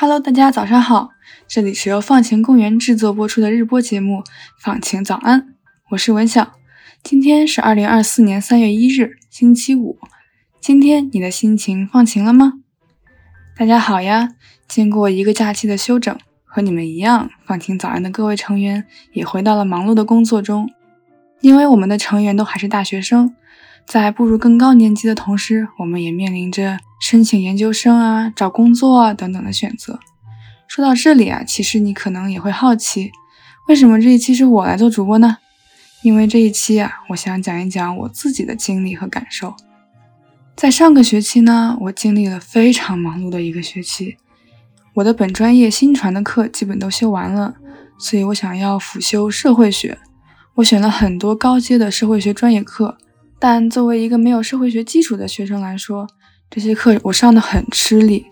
Hello，大家早上好，这里是由放晴公园制作播出的日播节目《放晴早安》，我是文晓。今天是二零二四年三月一日，星期五。今天你的心情放晴了吗？大家好呀！经过一个假期的休整，和你们一样，放晴早安的各位成员也回到了忙碌的工作中。因为我们的成员都还是大学生，在步入更高年级的同时，我们也面临着。申请研究生啊，找工作啊等等的选择。说到这里啊，其实你可能也会好奇，为什么这一期是我来做主播呢？因为这一期啊，我想讲一讲我自己的经历和感受。在上个学期呢，我经历了非常忙碌的一个学期，我的本专业新传的课基本都修完了，所以我想要辅修社会学。我选了很多高阶的社会学专业课，但作为一个没有社会学基础的学生来说，这些课我上的很吃力，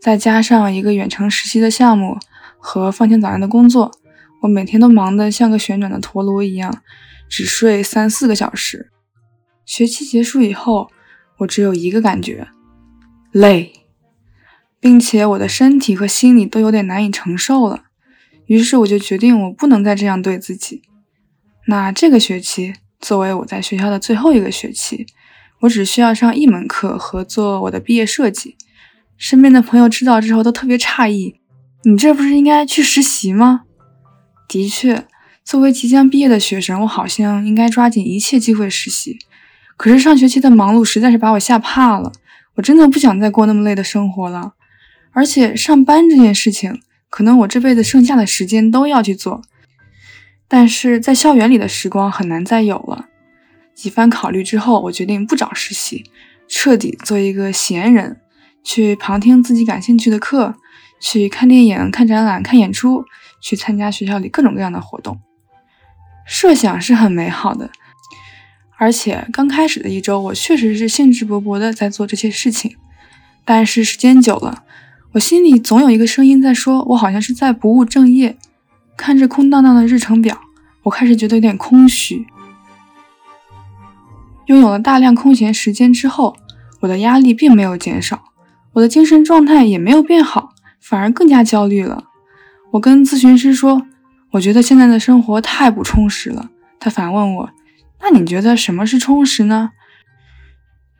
再加上一个远程实习的项目和放晴早上的工作，我每天都忙得像个旋转的陀螺一样，只睡三四个小时。学期结束以后，我只有一个感觉：累，并且我的身体和心理都有点难以承受了。于是我就决定，我不能再这样对自己。那这个学期作为我在学校的最后一个学期。我只需要上一门课和做我的毕业设计。身边的朋友知道之后都特别诧异：“你这不是应该去实习吗？”的确，作为即将毕业的学生，我好像应该抓紧一切机会实习。可是上学期的忙碌实在是把我吓怕了，我真的不想再过那么累的生活了。而且上班这件事情，可能我这辈子剩下的时间都要去做，但是在校园里的时光很难再有了。几番考虑之后，我决定不找实习，彻底做一个闲人，去旁听自己感兴趣的课，去看电影、看展览、看演出，去参加学校里各种各样的活动。设想是很美好的，而且刚开始的一周，我确实是兴致勃勃的在做这些事情。但是时间久了，我心里总有一个声音在说，我好像是在不务正业。看着空荡荡的日程表，我开始觉得有点空虚。拥有了大量空闲时间之后，我的压力并没有减少，我的精神状态也没有变好，反而更加焦虑了。我跟咨询师说，我觉得现在的生活太不充实了。他反问我，那你觉得什么是充实呢？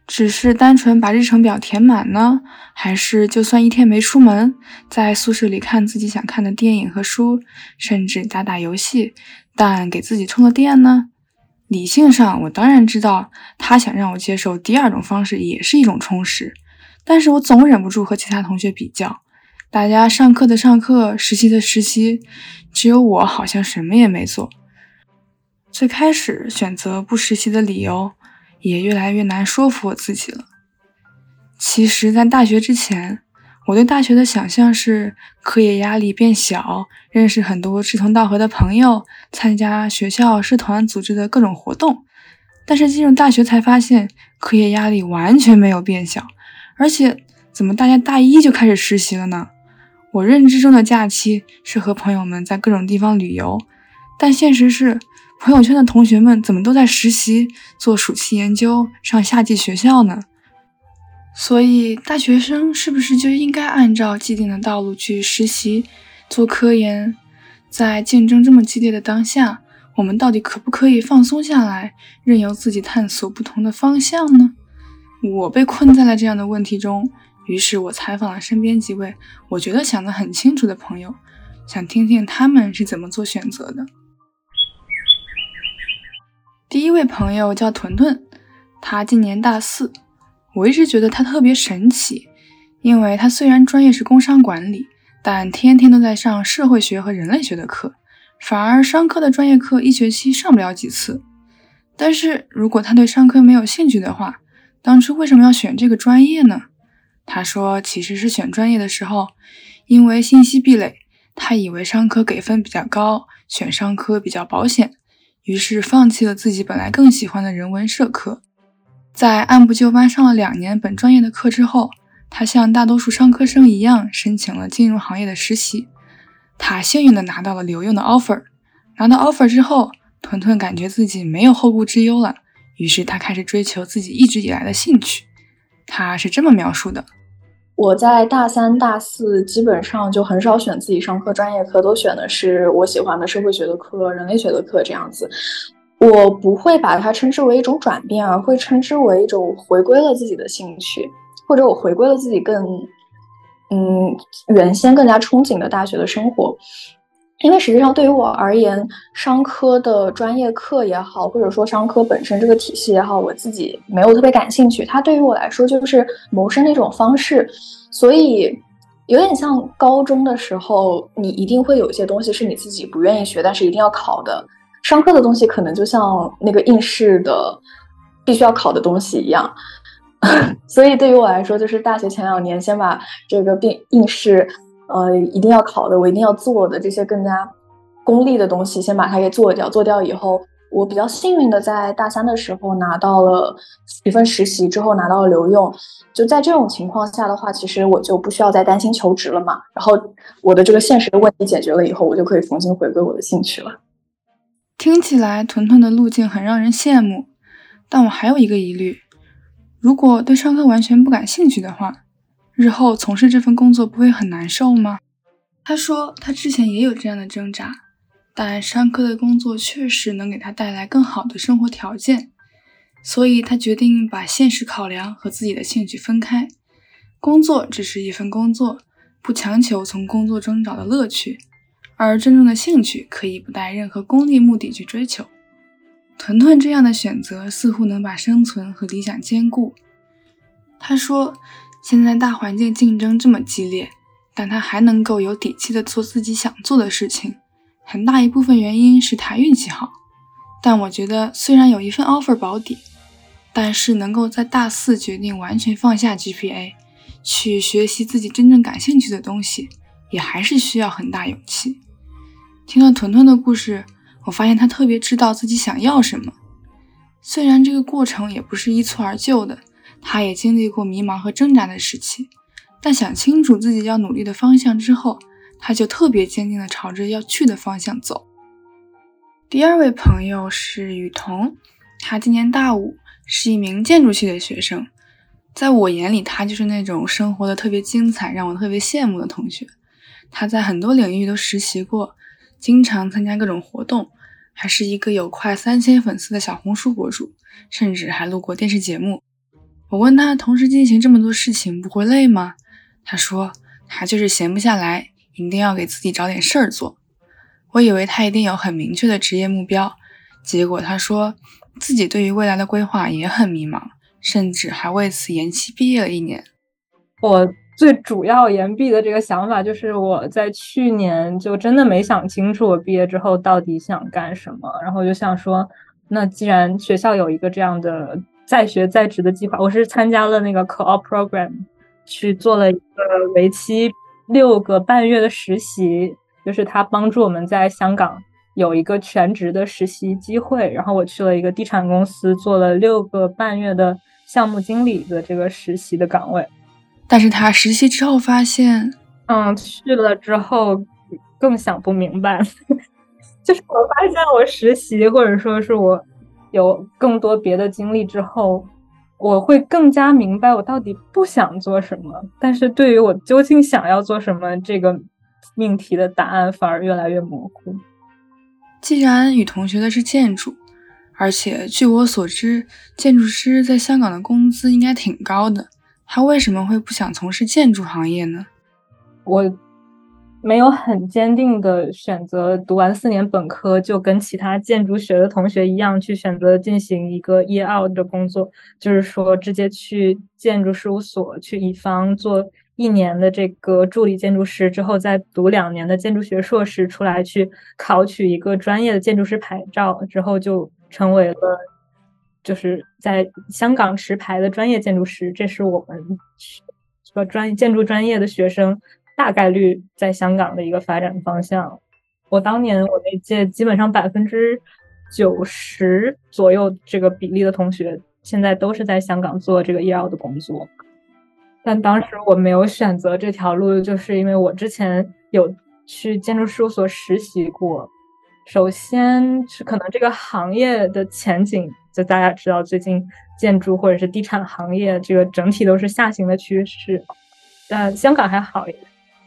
只是单纯把日程表填满呢，还是就算一天没出门，在宿舍里看自己想看的电影和书，甚至打打游戏，但给自己充了电呢？理性上，我当然知道他想让我接受第二种方式也是一种充实，但是我总忍不住和其他同学比较，大家上课的上课，实习的实习，只有我好像什么也没做。最开始选择不实习的理由，也越来越难说服我自己了。其实，在大学之前。我对大学的想象是课业压力变小，认识很多志同道合的朋友，参加学校社团组织的各种活动。但是进入大学才发现，课业压力完全没有变小，而且怎么大家大一就开始实习了呢？我认知中的假期是和朋友们在各种地方旅游，但现实是朋友圈的同学们怎么都在实习、做暑期研究、上夏季学校呢？所以，大学生是不是就应该按照既定的道路去实习、做科研？在竞争这么激烈的当下，我们到底可不可以放松下来，任由自己探索不同的方向呢？我被困在了这样的问题中，于是我采访了身边几位我觉得想得很清楚的朋友，想听听他们是怎么做选择的。第一位朋友叫屯屯，他今年大四。我一直觉得他特别神奇，因为他虽然专业是工商管理，但天天都在上社会学和人类学的课，反而商科的专业课一学期上不了几次。但是如果他对商科没有兴趣的话，当初为什么要选这个专业呢？他说，其实是选专业的时候，因为信息壁垒，他以为商科给分比较高，选商科比较保险，于是放弃了自己本来更喜欢的人文社科。在按部就班上了两年本专业的课之后，他像大多数商科生一样申请了金融行业的实习。他幸运的拿到了留用的 offer。拿到 offer 之后，屯屯感觉自己没有后顾之忧了，于是他开始追求自己一直以来的兴趣。他是这么描述的：我在大三、大四基本上就很少选自己上课专业课，都选的是我喜欢的社会学的课、人类学的课这样子。我不会把它称之为一种转变，而会称之为一种回归了自己的兴趣，或者我回归了自己更，嗯，原先更加憧憬的大学的生活。因为实际上对于我而言，商科的专业课也好，或者说商科本身这个体系也好，我自己没有特别感兴趣。它对于我来说就是谋生的一种方式，所以有点像高中的时候，你一定会有一些东西是你自己不愿意学，但是一定要考的。商科的东西可能就像那个应试的必须要考的东西一样，所以对于我来说，就是大学前两年先把这个应应试。呃，一定要考的，我一定要做的这些更加功利的东西，先把它给做掉。做掉以后，我比较幸运的在大三的时候拿到了一份实习，之后拿到了留用。就在这种情况下的话，其实我就不需要再担心求职了嘛。然后我的这个现实的问题解决了以后，我就可以重新回归我的兴趣了。听起来屯屯的路径很让人羡慕，但我还有一个疑虑：如果对上课完全不感兴趣的话。日后从事这份工作不会很难受吗？他说他之前也有这样的挣扎，但商科的工作确实能给他带来更好的生活条件，所以他决定把现实考量和自己的兴趣分开。工作只是一份工作，不强求从工作中找到乐趣，而真正的兴趣可以不带任何功利目的去追求。屯屯这样的选择似乎能把生存和理想兼顾。他说。现在大环境竞争这么激烈，但他还能够有底气的做自己想做的事情，很大一部分原因是他运气好。但我觉得，虽然有一份 offer 保底，但是能够在大四决定完全放下 GPA，去学习自己真正感兴趣的东西，也还是需要很大勇气。听了屯屯的故事，我发现他特别知道自己想要什么，虽然这个过程也不是一蹴而就的。他也经历过迷茫和挣扎的时期，但想清楚自己要努力的方向之后，他就特别坚定地朝着要去的方向走。第二位朋友是雨桐，他今年大五，是一名建筑系的学生。在我眼里，他就是那种生活的特别精彩，让我特别羡慕的同学。他在很多领域都实习过，经常参加各种活动，还是一个有快三千粉丝的小红书博主，甚至还录过电视节目。我问他同时进行这么多事情不会累吗？他说他就是闲不下来，一定要给自己找点事儿做。我以为他一定有很明确的职业目标，结果他说自己对于未来的规划也很迷茫，甚至还为此延期毕业了一年。我最主要延毕的这个想法就是我在去年就真的没想清楚我毕业之后到底想干什么，然后就想说，那既然学校有一个这样的。在学在职的计划，我是参加了那个 co-op program，去做了一个为期六个半月的实习，就是他帮助我们在香港有一个全职的实习机会。然后我去了一个地产公司，做了六个半月的项目经理的这个实习的岗位。但是他实习之后发现，嗯，去了之后更想不明白，就是我发现我实习或者说是我。有更多别的经历之后，我会更加明白我到底不想做什么。但是对于我究竟想要做什么这个命题的答案，反而越来越模糊。既然与同学的是建筑，而且据我所知，建筑师在香港的工资应该挺高的，他为什么会不想从事建筑行业呢？我。没有很坚定的选择读完四年本科就跟其他建筑学的同学一样去选择进行一个 year out 的工作，就是说直接去建筑事务所去乙方做一年的这个助理建筑师，之后再读两年的建筑学硕士出来去考取一个专业的建筑师牌照，之后就成为了就是在香港持牌的专业建筑师。这是我们说专业建筑专业的学生。大概率在香港的一个发展方向。我当年我那届基本上百分之九十左右这个比例的同学，现在都是在香港做这个医药的工作。但当时我没有选择这条路，就是因为我之前有去建筑事务所实习过。首先是可能这个行业的前景，就大家知道，最近建筑或者是地产行业这个整体都是下行的趋势。但，香港还好一点。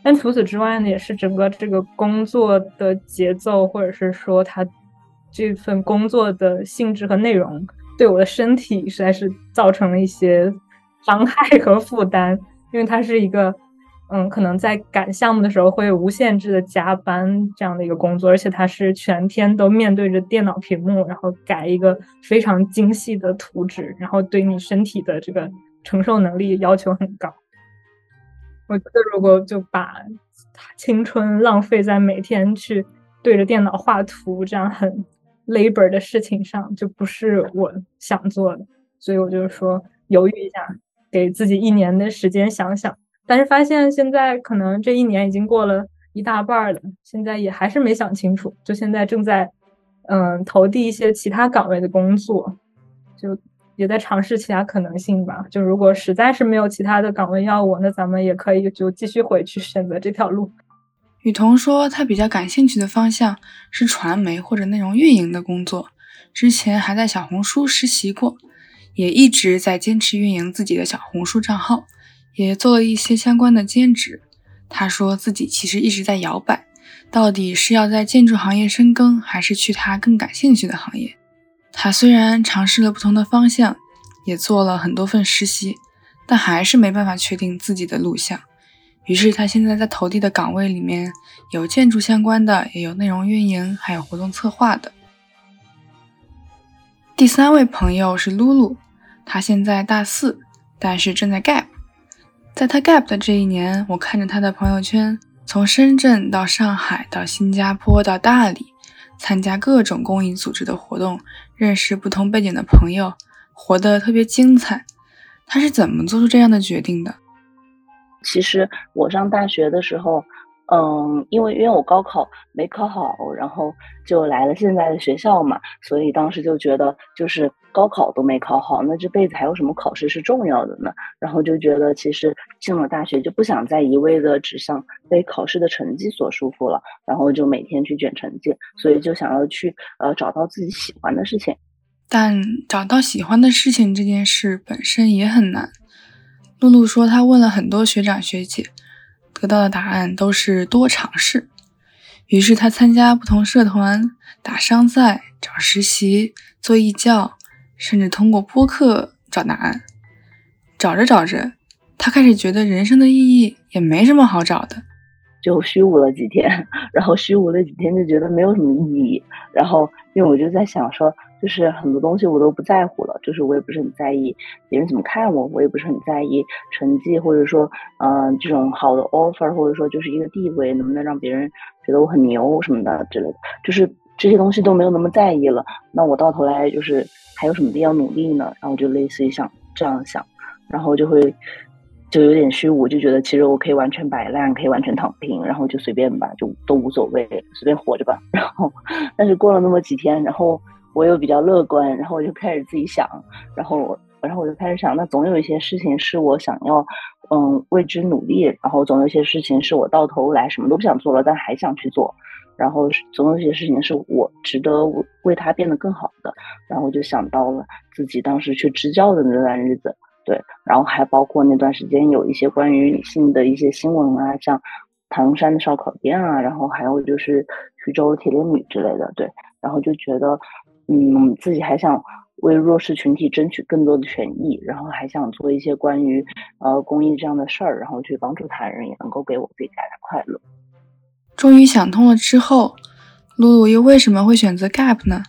但除此之外呢，也是整个这个工作的节奏，或者是说他这份工作的性质和内容，对我的身体实在是造成了一些伤害和负担。因为它是一个，嗯，可能在赶项目的时候会无限制的加班这样的一个工作，而且它是全天都面对着电脑屏幕，然后改一个非常精细的图纸，然后对你身体的这个承受能力要求很高。我觉得，如果就把青春浪费在每天去对着电脑画图这样很 labor 的事情上，就不是我想做的。所以我就说犹豫一下，给自己一年的时间想想。但是发现现在可能这一年已经过了一大半了，现在也还是没想清楚。就现在正在嗯投递一些其他岗位的工作，就。也在尝试其他可能性吧。就如果实在是没有其他的岗位要我，那咱们也可以就继续回去选择这条路。雨桐说，他比较感兴趣的方向是传媒或者内容运营的工作。之前还在小红书实习过，也一直在坚持运营自己的小红书账号，也做了一些相关的兼职。他说自己其实一直在摇摆，到底是要在建筑行业深耕，还是去他更感兴趣的行业。他虽然尝试了不同的方向，也做了很多份实习，但还是没办法确定自己的路向。于是他现在在投递的岗位里面有建筑相关的，也有内容运营，还有活动策划的。第三位朋友是露露，他现在大四，但是正在 gap。在他 gap 的这一年，我看着他的朋友圈，从深圳到上海，到新加坡，到大理。参加各种公益组织的活动，认识不同背景的朋友，活得特别精彩。他是怎么做出这样的决定的？其实我上大学的时候。嗯，因为因为我高考没考好，然后就来了现在的学校嘛，所以当时就觉得，就是高考都没考好，那这辈子还有什么考试是重要的呢？然后就觉得，其实进了大学就不想再一味的只向被考试的成绩所束缚了，然后就每天去卷成绩，所以就想要去呃找到自己喜欢的事情。但找到喜欢的事情这件事本身也很难。露露说，她问了很多学长学姐。得到的答案都是多尝试，于是他参加不同社团、打商赛、找实习、做义教，甚至通过播客找答案。找着找着，他开始觉得人生的意义也没什么好找的，就虚无了几天。然后虚无了几天，就觉得没有什么意义。然后，因为我就在想说。就是很多东西我都不在乎了，就是我也不是很在意别人怎么看我，我也不是很在意成绩，或者说，嗯，这种好的 offer，或者说就是一个地位能不能让别人觉得我很牛什么的之类的，就是这些东西都没有那么在意了。那我到头来就是还有什么必要努力呢？然后就类似于像这样想，然后就会就有点虚无，就觉得其实我可以完全摆烂，可以完全躺平，然后就随便吧，就都无所谓，随便活着吧。然后，但是过了那么几天，然后。我又比较乐观，然后我就开始自己想，然后，然后我就开始想，那总有一些事情是我想要，嗯，为之努力，然后总有一些事情是我到头来什么都不想做了，但还想去做，然后总有一些事情是我值得为他变得更好的，然后我就想到了自己当时去支教的那段日子，对，然后还包括那段时间有一些关于女性的一些新闻啊，像唐山的烧烤店啊，然后还有就是徐州铁链女之类的，对，然后就觉得。嗯，自己还想为弱势群体争取更多的权益，然后还想做一些关于呃公益这样的事儿，然后去帮助他人，也能够给我自己带来快乐。终于想通了之后，露露又为什么会选择 Gap 呢？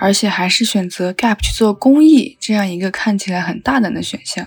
而且还是选择 Gap 去做公益这样一个看起来很大胆的选项？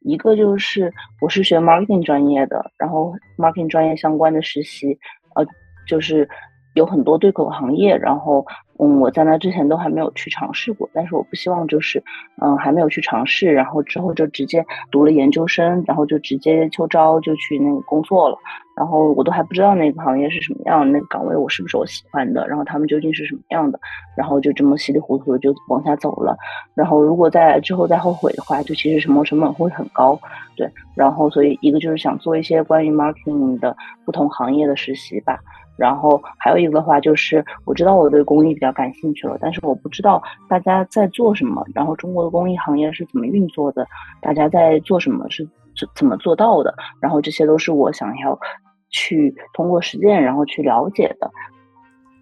一个就是我是学 marketing 专业的，然后 marketing 专业相关的实习，呃，就是有很多对口行业，然后。嗯，我在那之前都还没有去尝试过，但是我不希望就是，嗯，还没有去尝试，然后之后就直接读了研究生，然后就直接秋招就去那个工作了，然后我都还不知道那个行业是什么样，那个岗位我是不是我喜欢的，然后他们究竟是什么样的，然后就这么稀里糊涂的就往下走了，然后如果在之后再后悔的话，就其实什么成本会很高，对，然后所以一个就是想做一些关于 marketing 的不同行业的实习吧。然后还有一个的话就是，我知道我对公益比较感兴趣了，但是我不知道大家在做什么，然后中国的公益行业是怎么运作的，大家在做什么是怎怎么做到的，然后这些都是我想要去通过实践然后去了解的。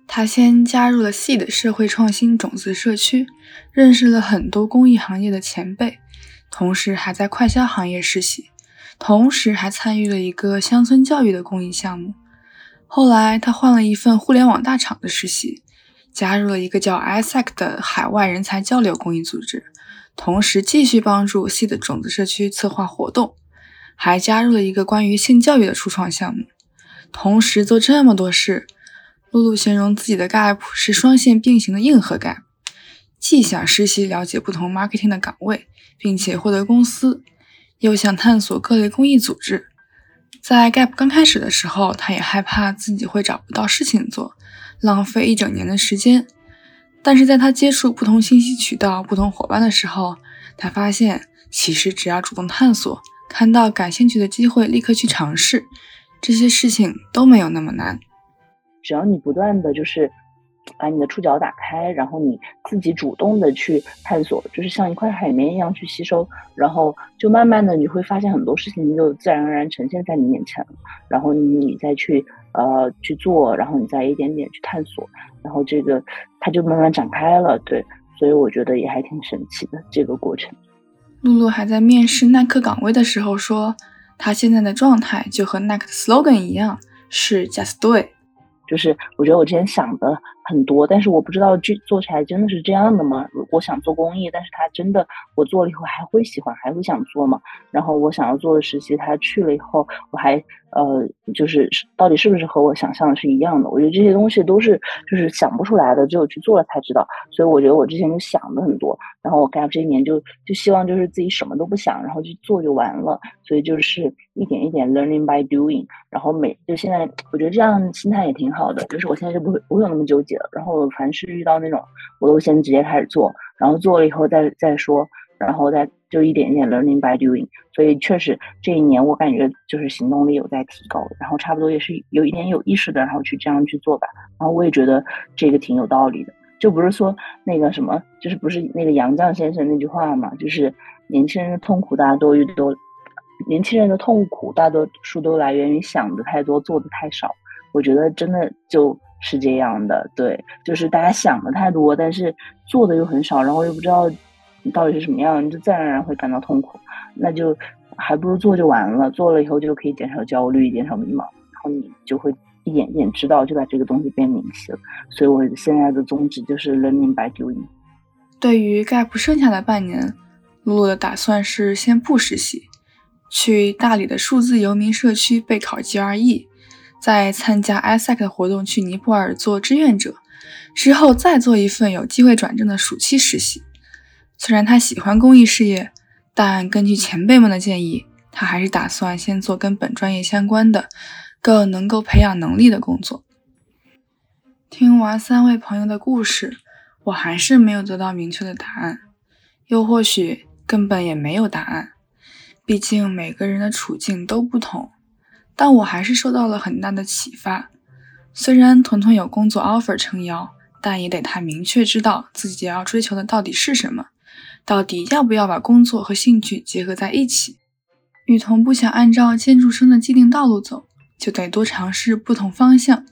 他先加入了系的社会创新种子社区，认识了很多公益行业的前辈，同时还在快销行业实习，同时还参与了一个乡村教育的公益项目。后来他换了一份互联网大厂的实习，加入了一个叫 ISAC 的海外人才交流公益组织，同时继续帮助 C 的种子社区策划活动，还加入了一个关于性教育的初创项目。同时做这么多事。露露形容自己的 gap 是双线并行的硬核 gap，既想实习了解不同 marketing 的岗位，并且获得公司，又想探索各类公益组织。在 gap 刚开始的时候，他也害怕自己会找不到事情做，浪费一整年的时间。但是在他接触不同信息渠道、不同伙伴的时候，他发现其实只要主动探索，看到感兴趣的机会，立刻去尝试，这些事情都没有那么难。只要你不断的就是把你的触角打开，然后你自己主动的去探索，就是像一块海绵一样去吸收，然后就慢慢的你会发现很多事情就自然而然呈现在你面前了，然后你再去呃去做，然后你再一点点去探索，然后这个它就慢慢展开了。对，所以我觉得也还挺神奇的这个过程。露露还在面试耐克岗位的时候说，她现在的状态就和耐克的 slogan 一样，是 just do it。就是我觉得我之前想的很多，但是我不知道这做起来真的是这样的吗？我想做公益，但是他真的我做了以后还会喜欢，还会想做吗？然后我想要做的实习，他去了以后，我还呃，就是到底是不是和我想象的是一样的？我觉得这些东西都是就是想不出来的，只有去做了才知道。所以我觉得我之前就想的很多，然后我 gap 这一年就就希望就是自己什么都不想，然后去做就完了。所以就是一点一点 learning by doing，然后每就现在我觉得这样心态也挺。好的，就是我现在就不会不会有那么纠结然后凡是遇到那种，我都先直接开始做，然后做了以后再再说，然后再就一点一点 learning by doing。所以确实这一年我感觉就是行动力有在提高，然后差不多也是有一点有意识的，然后去这样去做吧。然后我也觉得这个挺有道理的，就不是说那个什么，就是不是那个杨绛先生那句话嘛，就是年轻人的痛苦大家都都，年轻人的痛苦大多数都来源于想的太多，做的太少。我觉得真的就是这样的，对，就是大家想的太多，但是做的又很少，然后又不知道到底是什么样，你就自然而然会感到痛苦。那就还不如做就完了，做了以后就可以减少焦虑，减少迷茫，然后你就会一点一点知道，就把这个东西变明晰了。所以我现在的宗旨就是人明白 doing。对于 gap 剩下的半年，露露的打算是先不实习，去大理的数字游民社区备考 GRE。在参加 ISAC 的活动，去尼泊尔做志愿者，之后再做一份有机会转正的暑期实习。虽然他喜欢公益事业，但根据前辈们的建议，他还是打算先做跟本专业相关的、更能够培养能力的工作。听完三位朋友的故事，我还是没有得到明确的答案，又或许根本也没有答案。毕竟每个人的处境都不同。但我还是受到了很大的启发。虽然屯屯有工作 offer 撑腰，但也得他明确知道自己要追求的到底是什么，到底要不要把工作和兴趣结合在一起。雨桐不想按照建筑生的既定道路走，就得多尝试不同方向。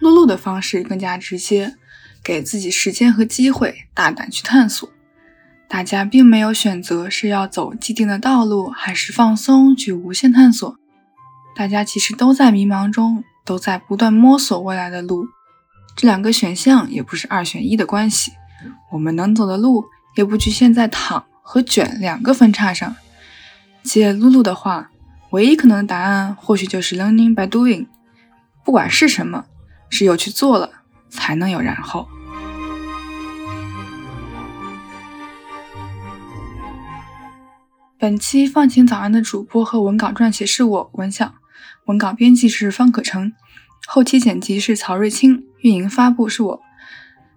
露露的方式更加直接，给自己时间和机会，大胆去探索。大家并没有选择是要走既定的道路，还是放松去无限探索。大家其实都在迷茫中，都在不断摸索未来的路。这两个选项也不是二选一的关系。我们能走的路也不局限在躺和卷两个分叉上。借露露的话，唯一可能的答案或许就是 learning by doing。不管是什么，只有去做了，才能有然后。本期放晴早安的主播和文稿撰写是我文晓。文稿编辑是方可成，后期剪辑是曹瑞清，运营发布是我。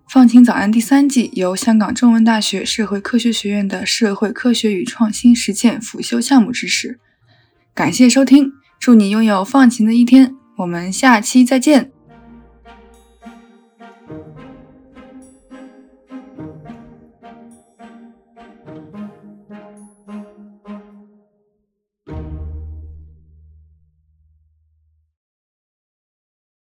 放晴早安第三季由香港中文大学社会科学学院的社会科学与创新实践辅修项目支持。感谢收听，祝你拥有放晴的一天。我们下期再见。